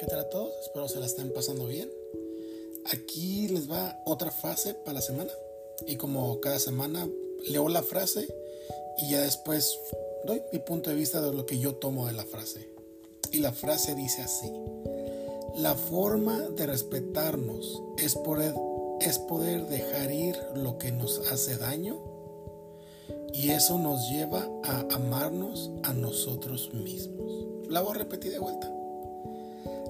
espero se la estén pasando bien. Aquí les va otra frase para la semana. Y como cada semana leo la frase y ya después doy mi punto de vista de lo que yo tomo de la frase. Y la frase dice así. La forma de respetarnos es poder, es poder dejar ir lo que nos hace daño y eso nos lleva a amarnos a nosotros mismos. La voy a repetir de vuelta.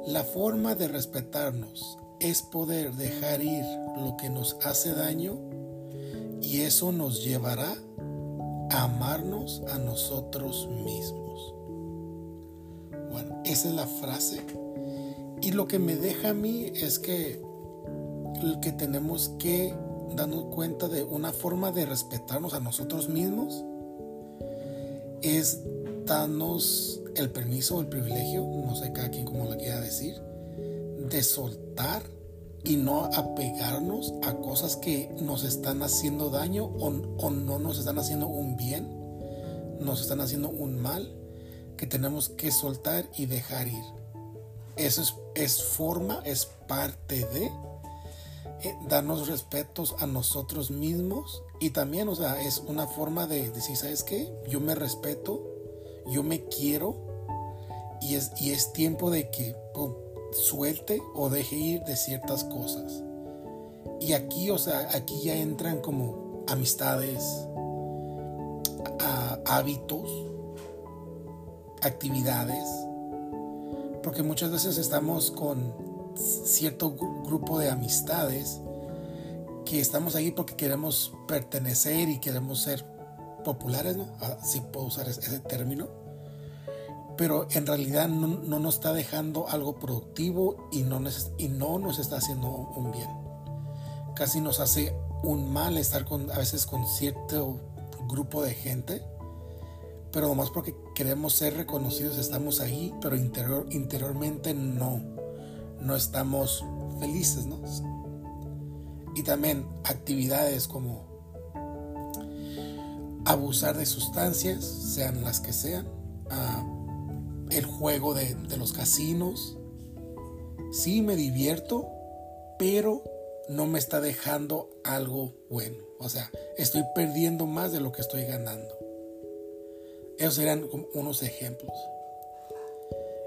La forma de respetarnos es poder dejar ir lo que nos hace daño y eso nos llevará a amarnos a nosotros mismos. Bueno, esa es la frase. Y lo que me deja a mí es que, que tenemos que darnos cuenta de una forma de respetarnos a nosotros mismos es darnos el permiso o el privilegio, no sé cada quien como lo quiera decir, de soltar y no apegarnos a cosas que nos están haciendo daño o, no nos están haciendo un bien, nos están haciendo un mal, que tenemos que soltar y dejar ir. Eso es, es forma, es parte de eh, darnos respetos a nosotros mismos y también, o sea, es una forma de decir, ¿sabes qué? Yo me respeto, yo me quiero y es, y es tiempo de que suelte o deje ir de ciertas cosas. Y aquí, o sea, aquí ya entran como amistades, hábitos, actividades, porque muchas veces estamos con cierto grupo de amistades que estamos ahí porque queremos pertenecer y queremos ser populares, ¿no? Así puedo usar ese término pero en realidad no, nos está dejando algo productivo y no, nos, y no nos está haciendo un bien. Casi nos hace un mal estar con, a veces con cierto grupo de gente, pero nomás porque queremos ser reconocidos estamos ahí, pero interior, interiormente no, no estamos felices, ¿no? Y también actividades como abusar de sustancias, sean las que sean, el juego de, los casinos. Sí me divierto, pero no me está dejando algo bueno. O sea, estoy perdiendo más de lo que estoy ganando. Esos serían unos ejemplos.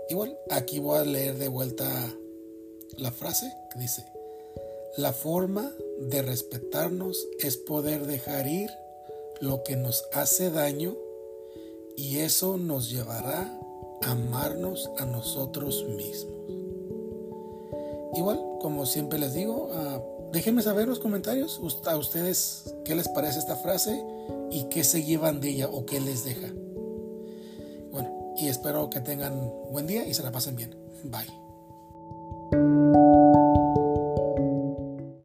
Igual, aquí voy a leer de vuelta la frase que dice, la forma de respetarnos es poder dejar ir lo que nos hace daño y eso nos llevará amarnos a nosotros mismos. Igual, como siempre les digo, uh, déjenme saber en los comentarios a ustedes qué les parece esta frase y qué se llevan de ella o qué les deja. Bueno, y espero que tengan buen día y se la pasen bien. Bye.